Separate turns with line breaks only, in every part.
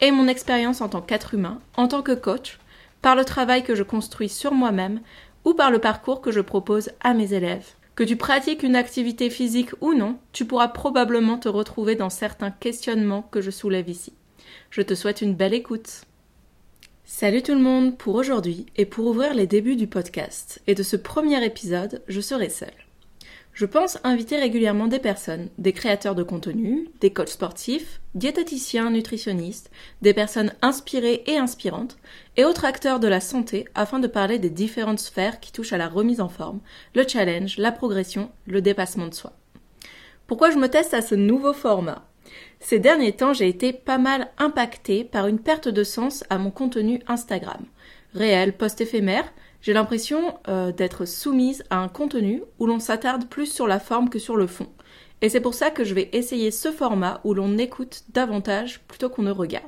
et mon expérience en tant qu'être humain, en tant que coach, par le travail que je construis sur moi-même ou par le parcours que je propose à mes élèves. Que tu pratiques une activité physique ou non, tu pourras probablement te retrouver dans certains questionnements que je soulève ici. Je te souhaite une belle écoute. Salut tout le monde pour aujourd'hui et pour ouvrir les débuts du podcast et de ce premier épisode, je serai seule. Je pense inviter régulièrement des personnes, des créateurs de contenu, des coachs sportifs, diététiciens, nutritionnistes, des personnes inspirées et inspirantes, et autres acteurs de la santé afin de parler des différentes sphères qui touchent à la remise en forme, le challenge, la progression, le dépassement de soi. Pourquoi je me teste à ce nouveau format? Ces derniers temps, j'ai été pas mal impactée par une perte de sens à mon contenu Instagram. Réel, post éphémère, j'ai l'impression euh, d'être soumise à un contenu où l'on s'attarde plus sur la forme que sur le fond. Et c'est pour ça que je vais essayer ce format où l'on écoute davantage plutôt qu'on ne regarde.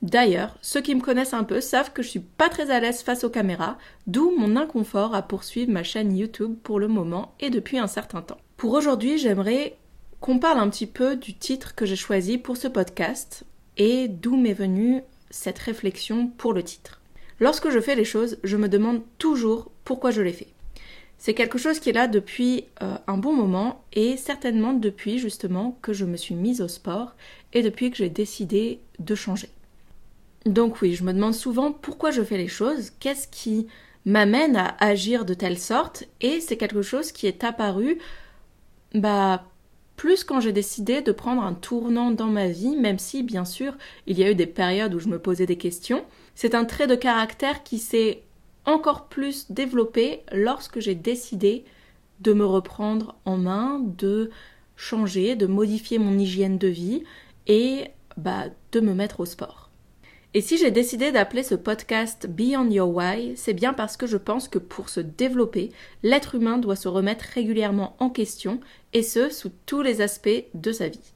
D'ailleurs, ceux qui me connaissent un peu savent que je suis pas très à l'aise face aux caméras, d'où mon inconfort à poursuivre ma chaîne YouTube pour le moment et depuis un certain temps. Pour aujourd'hui, j'aimerais qu'on parle un petit peu du titre que j'ai choisi pour ce podcast et d'où m'est venue cette réflexion pour le titre. Lorsque je fais les choses, je me demande toujours pourquoi je les fais. C'est quelque chose qui est là depuis euh, un bon moment et certainement depuis justement que je me suis mise au sport et depuis que j'ai décidé de changer. Donc oui, je me demande souvent pourquoi je fais les choses, qu'est-ce qui m'amène à agir de telle sorte et c'est quelque chose qui est apparu bah plus quand j'ai décidé de prendre un tournant dans ma vie, même si bien sûr il y a eu des périodes où je me posais des questions, c'est un trait de caractère qui s'est encore plus développé lorsque j'ai décidé de me reprendre en main, de changer, de modifier mon hygiène de vie et bah, de me mettre au sport. Et si j'ai décidé d'appeler ce podcast Beyond Your Why, c'est bien parce que je pense que pour se développer, l'être humain doit se remettre régulièrement en question, et ce, sous tous les aspects de sa vie.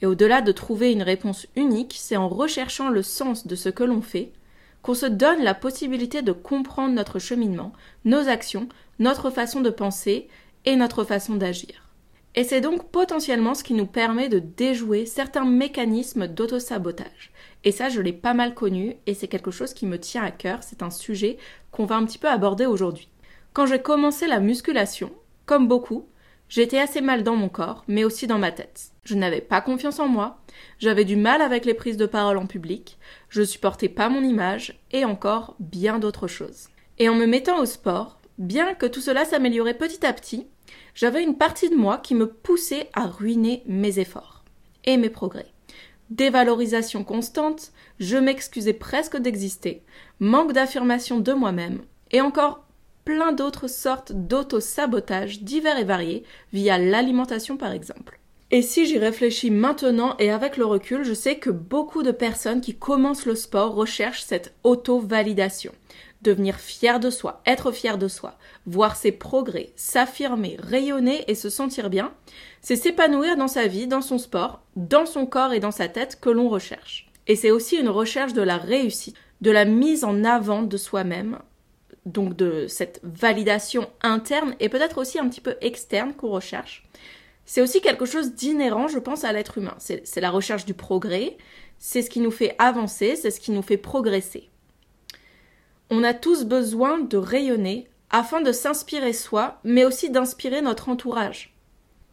Et au-delà de trouver une réponse unique, c'est en recherchant le sens de ce que l'on fait, qu'on se donne la possibilité de comprendre notre cheminement, nos actions, notre façon de penser et notre façon d'agir. Et c'est donc potentiellement ce qui nous permet de déjouer certains mécanismes d'autosabotage. Et ça, je l'ai pas mal connu et c'est quelque chose qui me tient à cœur, c'est un sujet qu'on va un petit peu aborder aujourd'hui. Quand j'ai commencé la musculation, comme beaucoup, J'étais assez mal dans mon corps, mais aussi dans ma tête. Je n'avais pas confiance en moi, j'avais du mal avec les prises de parole en public, je supportais pas mon image, et encore bien d'autres choses. Et en me mettant au sport, bien que tout cela s'améliorait petit à petit, j'avais une partie de moi qui me poussait à ruiner mes efforts et mes progrès. Dévalorisation constante, je m'excusais presque d'exister, manque d'affirmation de moi-même, et encore plein d'autres sortes d'auto-sabotage divers et variés, via l'alimentation par exemple. Et si j'y réfléchis maintenant et avec le recul, je sais que beaucoup de personnes qui commencent le sport recherchent cette auto-validation. Devenir fier de soi, être fier de soi, voir ses progrès, s'affirmer, rayonner et se sentir bien, c'est s'épanouir dans sa vie, dans son sport, dans son corps et dans sa tête que l'on recherche. Et c'est aussi une recherche de la réussite, de la mise en avant de soi-même, donc de cette validation interne et peut-être aussi un petit peu externe qu'on recherche. C'est aussi quelque chose d'inhérent, je pense, à l'être humain. C'est la recherche du progrès, c'est ce qui nous fait avancer, c'est ce qui nous fait progresser. On a tous besoin de rayonner afin de s'inspirer soi, mais aussi d'inspirer notre entourage.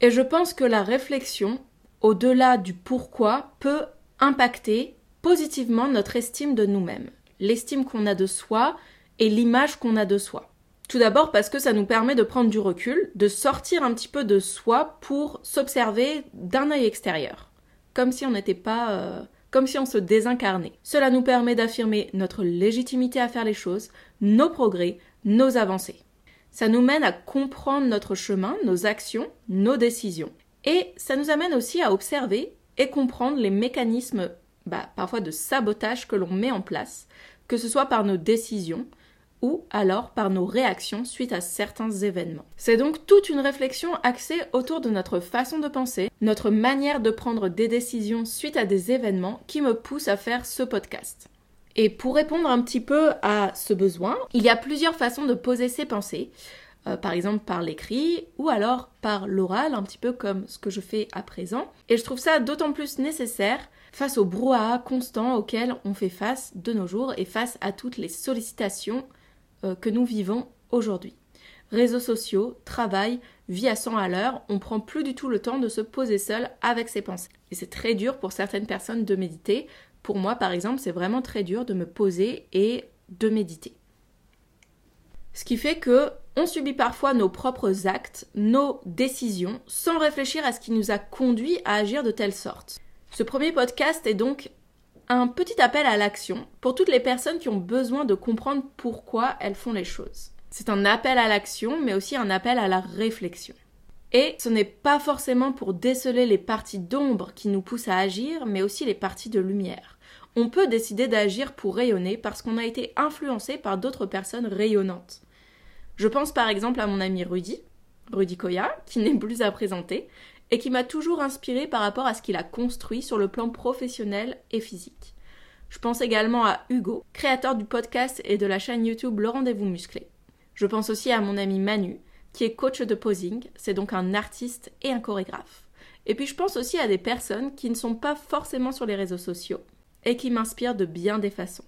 Et je pense que la réflexion, au-delà du pourquoi, peut impacter positivement notre estime de nous-mêmes, l'estime qu'on a de soi, et l'image qu'on a de soi. Tout d'abord parce que ça nous permet de prendre du recul, de sortir un petit peu de soi pour s'observer d'un œil extérieur, comme si on n'était pas euh, comme si on se désincarnait. Cela nous permet d'affirmer notre légitimité à faire les choses, nos progrès, nos avancées. Ça nous mène à comprendre notre chemin, nos actions, nos décisions. Et ça nous amène aussi à observer et comprendre les mécanismes bah, parfois de sabotage que l'on met en place que ce soit par nos décisions ou alors par nos réactions suite à certains événements. C'est donc toute une réflexion axée autour de notre façon de penser, notre manière de prendre des décisions suite à des événements qui me poussent à faire ce podcast. Et pour répondre un petit peu à ce besoin, il y a plusieurs façons de poser ses pensées. Euh, par exemple par l'écrit ou alors par l'oral, un petit peu comme ce que je fais à présent. Et je trouve ça d'autant plus nécessaire face au brouhaha constant auquel on fait face de nos jours et face à toutes les sollicitations euh, que nous vivons aujourd'hui. Réseaux sociaux, travail, vie à 100 à l'heure, on prend plus du tout le temps de se poser seul avec ses pensées. Et c'est très dur pour certaines personnes de méditer. Pour moi, par exemple, c'est vraiment très dur de me poser et de méditer. Ce qui fait que on subit parfois nos propres actes, nos décisions, sans réfléchir à ce qui nous a conduit à agir de telle sorte. Ce premier podcast est donc un petit appel à l'action pour toutes les personnes qui ont besoin de comprendre pourquoi elles font les choses. C'est un appel à l'action, mais aussi un appel à la réflexion. Et ce n'est pas forcément pour déceler les parties d'ombre qui nous poussent à agir, mais aussi les parties de lumière. On peut décider d'agir pour rayonner parce qu'on a été influencé par d'autres personnes rayonnantes. Je pense par exemple à mon ami Rudy, Rudy Koya, qui n'est plus à présenter, et qui m'a toujours inspiré par rapport à ce qu'il a construit sur le plan professionnel et physique. Je pense également à Hugo, créateur du podcast et de la chaîne YouTube Le Rendez-vous Musclé. Je pense aussi à mon ami Manu, qui est coach de posing, c'est donc un artiste et un chorégraphe. Et puis je pense aussi à des personnes qui ne sont pas forcément sur les réseaux sociaux et qui m'inspirent de bien des façons.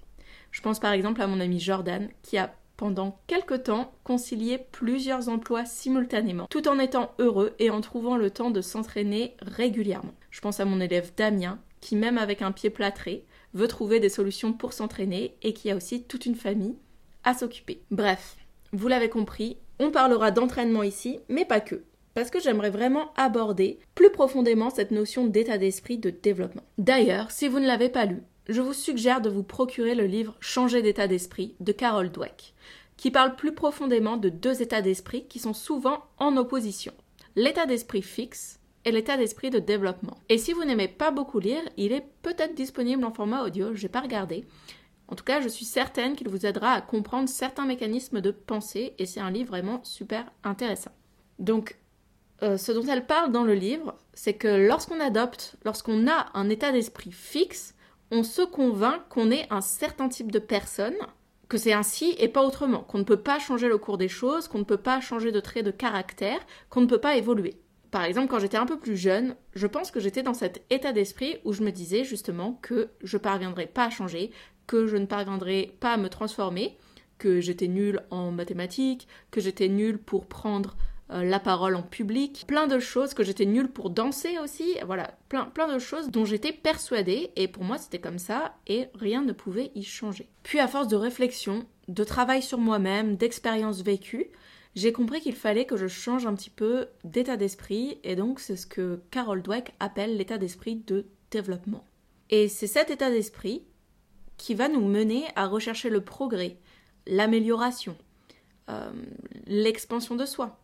Je pense par exemple à mon ami Jordan, qui a pendant quelque temps concilier plusieurs emplois simultanément, tout en étant heureux et en trouvant le temps de s'entraîner régulièrement. Je pense à mon élève Damien, qui même avec un pied plâtré, veut trouver des solutions pour s'entraîner et qui a aussi toute une famille à s'occuper. Bref, vous l'avez compris, on parlera d'entraînement ici, mais pas que parce que j'aimerais vraiment aborder plus profondément cette notion d'état d'esprit de développement. D'ailleurs, si vous ne l'avez pas lu, je vous suggère de vous procurer le livre Changer d'état d'esprit de Carol Dweck, qui parle plus profondément de deux états d'esprit qui sont souvent en opposition. L'état d'esprit fixe et l'état d'esprit de développement. Et si vous n'aimez pas beaucoup lire, il est peut-être disponible en format audio, je n'ai pas regardé. En tout cas, je suis certaine qu'il vous aidera à comprendre certains mécanismes de pensée et c'est un livre vraiment super intéressant. Donc, euh, ce dont elle parle dans le livre, c'est que lorsqu'on adopte, lorsqu'on a un état d'esprit fixe, on se convainc qu'on est un certain type de personne, que c'est ainsi et pas autrement, qu'on ne peut pas changer le cours des choses, qu'on ne peut pas changer de trait de caractère, qu'on ne peut pas évoluer. Par exemple, quand j'étais un peu plus jeune, je pense que j'étais dans cet état d'esprit où je me disais justement que je parviendrais pas à changer, que je ne parviendrais pas à me transformer, que j'étais nulle en mathématiques, que j'étais nulle pour prendre euh, la parole en public, plein de choses que j'étais nulle pour danser aussi, voilà, plein, plein de choses dont j'étais persuadée et pour moi c'était comme ça et rien ne pouvait y changer. Puis à force de réflexion, de travail sur moi-même, d'expériences vécues, j'ai compris qu'il fallait que je change un petit peu d'état d'esprit et donc c'est ce que Carol Dweck appelle l'état d'esprit de développement. Et c'est cet état d'esprit qui va nous mener à rechercher le progrès, l'amélioration, euh, l'expansion de soi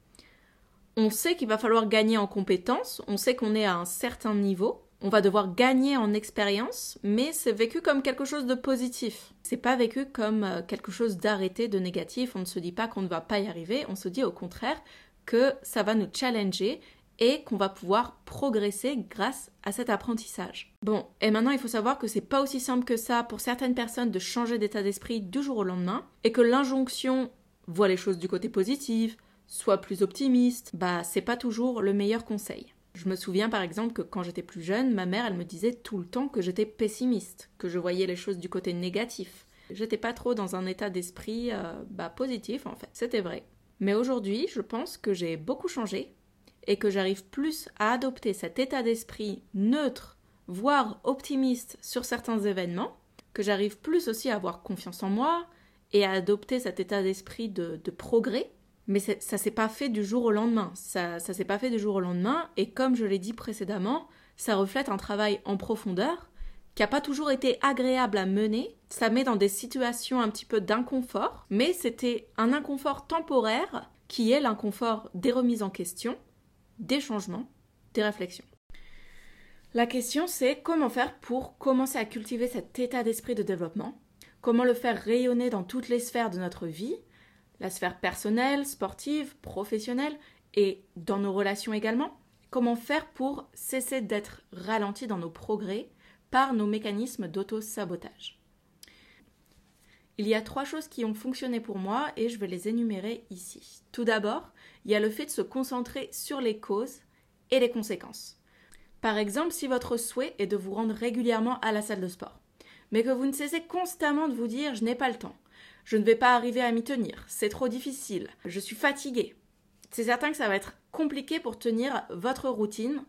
on sait qu'il va falloir gagner en compétences, on sait qu'on est à un certain niveau, on va devoir gagner en expérience, mais c'est vécu comme quelque chose de positif. C'est pas vécu comme euh, quelque chose d'arrêté, de négatif. On ne se dit pas qu'on ne va pas y arriver, on se dit au contraire que ça va nous challenger et qu'on va pouvoir progresser grâce à cet apprentissage. Bon, et maintenant il faut savoir que c'est pas aussi simple que ça pour certaines personnes de changer d'état d'esprit du jour au lendemain et que l'injonction voit les choses du côté positif, sois plus optimiste, bah c'est pas toujours le meilleur conseil. Je me souviens par exemple que quand j'étais plus jeune, ma mère elle me disait tout le temps que j'étais pessimiste, que je voyais les choses du côté négatif. J'étais pas trop dans un état d'esprit euh, bah, positif en fait, c'était vrai. Mais aujourd'hui, je pense que j'ai beaucoup changé et que j'arrive plus à adopter cet état d'esprit neutre, voire optimiste sur certains événements, que j'arrive plus aussi à avoir confiance en moi et à adopter cet état d'esprit de progrès mais ça s'est pas fait du jour au lendemain. Ça, ça s'est pas fait du jour au lendemain. Et comme je l'ai dit précédemment, ça reflète un travail en profondeur qui n'a pas toujours été agréable à mener. Ça met dans des situations un petit peu d'inconfort, mais c'était un inconfort temporaire qui est l'inconfort des remises en question, des changements, des réflexions. La question c'est comment faire pour commencer à cultiver cet état d'esprit de développement? Comment le faire rayonner dans toutes les sphères de notre vie, la sphère personnelle, sportive, professionnelle et dans nos relations également. Comment faire pour cesser d'être ralenti dans nos progrès par nos mécanismes d'auto-sabotage? Il y a trois choses qui ont fonctionné pour moi et je vais les énumérer ici. Tout d'abord, il y a le fait de se concentrer sur les causes et les conséquences. Par exemple, si votre souhait est de vous rendre régulièrement à la salle de sport, mais que vous ne cessez constamment de vous dire je n'ai pas le temps, je ne vais pas arriver à m'y tenir, c'est trop difficile, je suis fatigué. C'est certain que ça va être compliqué pour tenir votre routine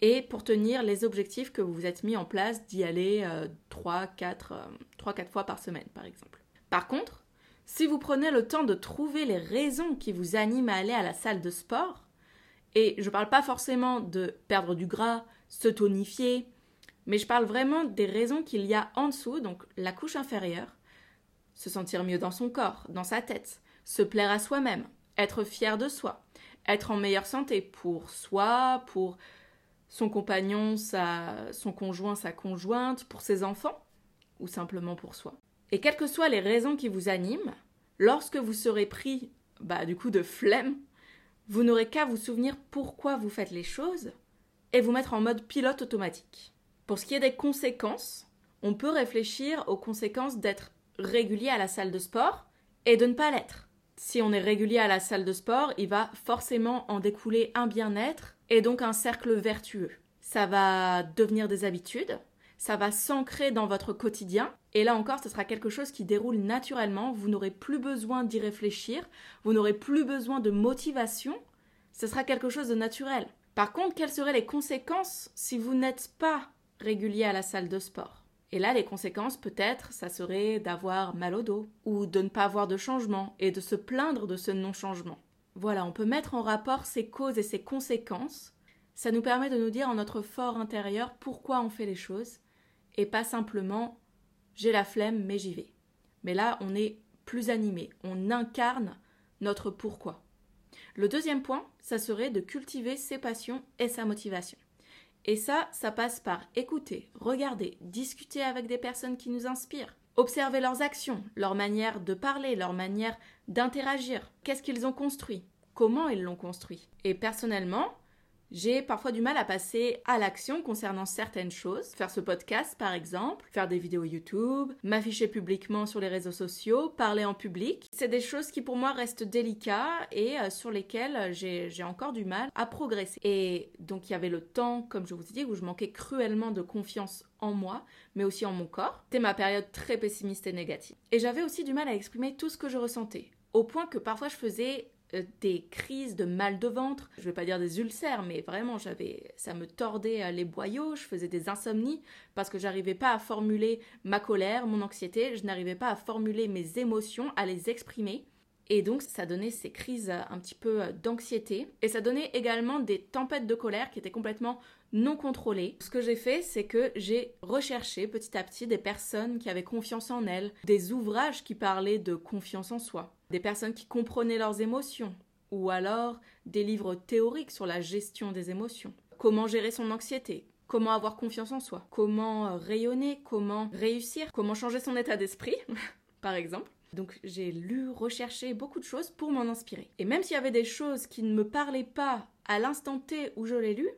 et pour tenir les objectifs que vous vous êtes mis en place d'y aller 3, 4, 3, 4 fois par semaine, par exemple. Par contre, si vous prenez le temps de trouver les raisons qui vous animent à aller à la salle de sport, et je ne parle pas forcément de perdre du gras, se tonifier, mais je parle vraiment des raisons qu'il y a en dessous, donc la couche inférieure, se sentir mieux dans son corps, dans sa tête, se plaire à soi-même, être fier de soi, être en meilleure santé pour soi, pour son compagnon, sa, son conjoint, sa conjointe, pour ses enfants, ou simplement pour soi. Et quelles que soient les raisons qui vous animent, lorsque vous serez pris, bah, du coup, de flemme, vous n'aurez qu'à vous souvenir pourquoi vous faites les choses et vous mettre en mode pilote automatique. Pour ce qui est des conséquences, on peut réfléchir aux conséquences d'être régulier à la salle de sport et de ne pas l'être. Si on est régulier à la salle de sport, il va forcément en découler un bien-être et donc un cercle vertueux. Ça va devenir des habitudes, ça va s'ancrer dans votre quotidien, et là encore, ce sera quelque chose qui déroule naturellement, vous n'aurez plus besoin d'y réfléchir, vous n'aurez plus besoin de motivation, ce sera quelque chose de naturel. Par contre, quelles seraient les conséquences si vous n'êtes pas régulier à la salle de sport? Et là, les conséquences, peut-être, ça serait d'avoir mal au dos, ou de ne pas avoir de changement, et de se plaindre de ce non-changement. Voilà, on peut mettre en rapport ces causes et ces conséquences. Ça nous permet de nous dire en notre fort intérieur pourquoi on fait les choses et pas simplement j'ai la flemme mais j'y vais. Mais là, on est plus animé, on incarne notre pourquoi. Le deuxième point, ça serait de cultiver ses passions et sa motivation. Et ça, ça passe par écouter, regarder, discuter avec des personnes qui nous inspirent, observer leurs actions, leur manière de parler, leur manière d'interagir, qu'est-ce qu'ils ont construit, comment ils l'ont construit. Et personnellement, j'ai parfois du mal à passer à l'action concernant certaines choses, faire ce podcast par exemple, faire des vidéos YouTube, m'afficher publiquement sur les réseaux sociaux, parler en public. C'est des choses qui pour moi restent délicats et euh, sur lesquelles j'ai encore du mal à progresser. Et donc il y avait le temps, comme je vous ai dit, où je manquais cruellement de confiance en moi, mais aussi en mon corps. C'était ma période très pessimiste et négative. Et j'avais aussi du mal à exprimer tout ce que je ressentais, au point que parfois je faisais euh, des crises de mal de ventre, je vais pas dire des ulcères, mais vraiment j'avais, ça me tordait euh, les boyaux, je faisais des insomnies parce que j'arrivais pas à formuler ma colère, mon anxiété, je n'arrivais pas à formuler mes émotions, à les exprimer. Et donc ça donnait ces crises euh, un petit peu d'anxiété. Et ça donnait également des tempêtes de colère qui étaient complètement non contrôlées. Ce que j'ai fait, c'est que j'ai recherché petit à petit des personnes qui avaient confiance en elles, des ouvrages qui parlaient de confiance en soi, des personnes qui comprenaient leurs émotions, ou alors des livres théoriques sur la gestion des émotions. Comment gérer son anxiété, comment avoir confiance en soi, comment rayonner, comment réussir, comment changer son état d'esprit, par exemple. Donc j'ai lu, recherché beaucoup de choses pour m'en inspirer. Et même s'il y avait des choses qui ne me parlaient pas à l'instant T où je l'ai lu,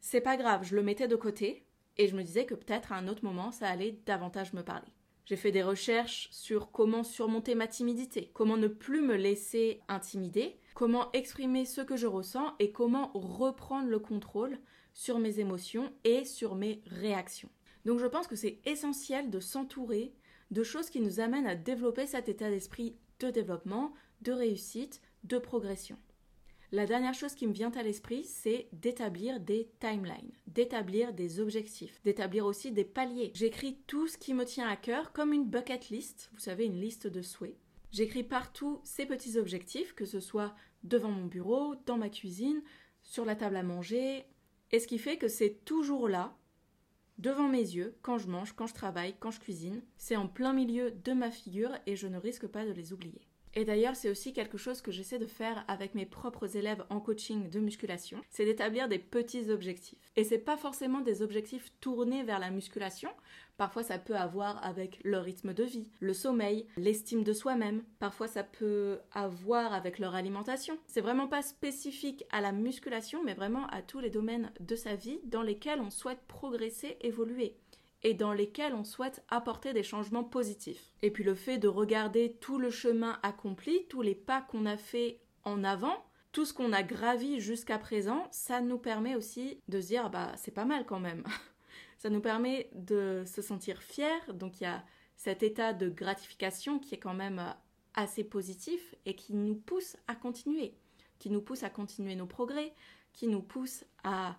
c'est pas grave, je le mettais de côté et je me disais que peut-être à un autre moment ça allait davantage me parler. J'ai fait des recherches sur comment surmonter ma timidité, comment ne plus me laisser intimider, comment exprimer ce que je ressens et comment reprendre le contrôle sur mes émotions et sur mes réactions. Donc je pense que c'est essentiel de s'entourer de choses qui nous amènent à développer cet état d'esprit de développement, de réussite, de progression. La dernière chose qui me vient à l'esprit, c'est d'établir des timelines, d'établir des objectifs, d'établir aussi des paliers. J'écris tout ce qui me tient à cœur comme une bucket list, vous savez, une liste de souhaits. J'écris partout ces petits objectifs, que ce soit devant mon bureau, dans ma cuisine, sur la table à manger, et ce qui fait que c'est toujours là, devant mes yeux, quand je mange, quand je travaille, quand je cuisine. C'est en plein milieu de ma figure et je ne risque pas de les oublier. Et d'ailleurs, c'est aussi quelque chose que j'essaie de faire avec mes propres élèves en coaching de musculation, c'est d'établir des petits objectifs. Et c'est pas forcément des objectifs tournés vers la musculation. Parfois, ça peut avoir avec le rythme de vie, le sommeil, l'estime de soi-même. Parfois, ça peut avoir avec leur alimentation. C'est vraiment pas spécifique à la musculation, mais vraiment à tous les domaines de sa vie dans lesquels on souhaite progresser, évoluer et dans lesquels on souhaite apporter des changements positifs. Et puis le fait de regarder tout le chemin accompli, tous les pas qu'on a fait en avant, tout ce qu'on a gravi jusqu'à présent, ça nous permet aussi de se dire bah c'est pas mal quand même. ça nous permet de se sentir fier, donc il y a cet état de gratification qui est quand même assez positif et qui nous pousse à continuer, qui nous pousse à continuer nos progrès, qui nous pousse à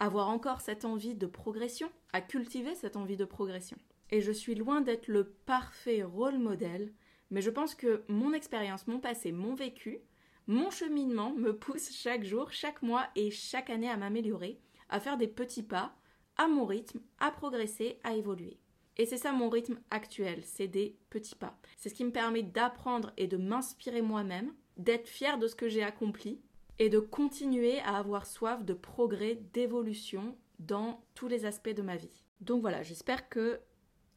avoir encore cette envie de progression, à cultiver cette envie de progression. Et je suis loin d'être le parfait rôle modèle, mais je pense que mon expérience, mon passé, mon vécu, mon cheminement me pousse chaque jour, chaque mois et chaque année à m'améliorer, à faire des petits pas, à mon rythme, à progresser, à évoluer. Et c'est ça mon rythme actuel, c'est des petits pas. C'est ce qui me permet d'apprendre et de m'inspirer moi-même, d'être fier de ce que j'ai accompli et de continuer à avoir soif de progrès, d'évolution dans tous les aspects de ma vie. Donc voilà, j'espère que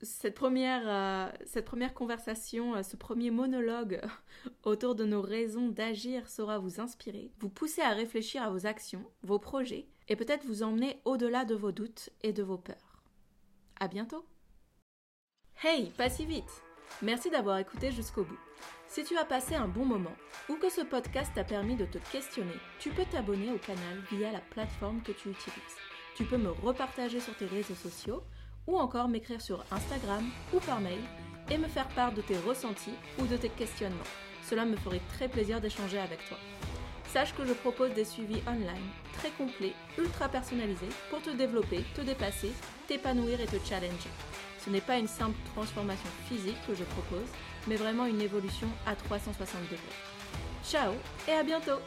cette première, euh, conversation, euh, ce premier monologue autour de nos raisons d'agir saura vous inspirer, vous pousser à réfléchir à vos actions, vos projets, et peut-être vous emmener au-delà de vos doutes et de vos peurs. À bientôt! Hey, pas si vite! Merci d'avoir écouté jusqu'au bout. Si tu as passé un bon moment ou que ce podcast t'a permis de te questionner, tu peux t'abonner au canal via la plateforme que tu utilises. Tu peux me repartager sur tes réseaux sociaux ou encore m'écrire sur Instagram ou par mail et me faire part de tes ressentis ou de tes questionnements. Cela me ferait très plaisir d'échanger avec toi. Sache que je propose des suivis online très complets, ultra personnalisés pour te développer, te dépasser, t'épanouir et te challenger. Ce n'est pas une simple transformation physique que je propose, mais vraiment une évolution à 360 degrés. Ciao et à bientôt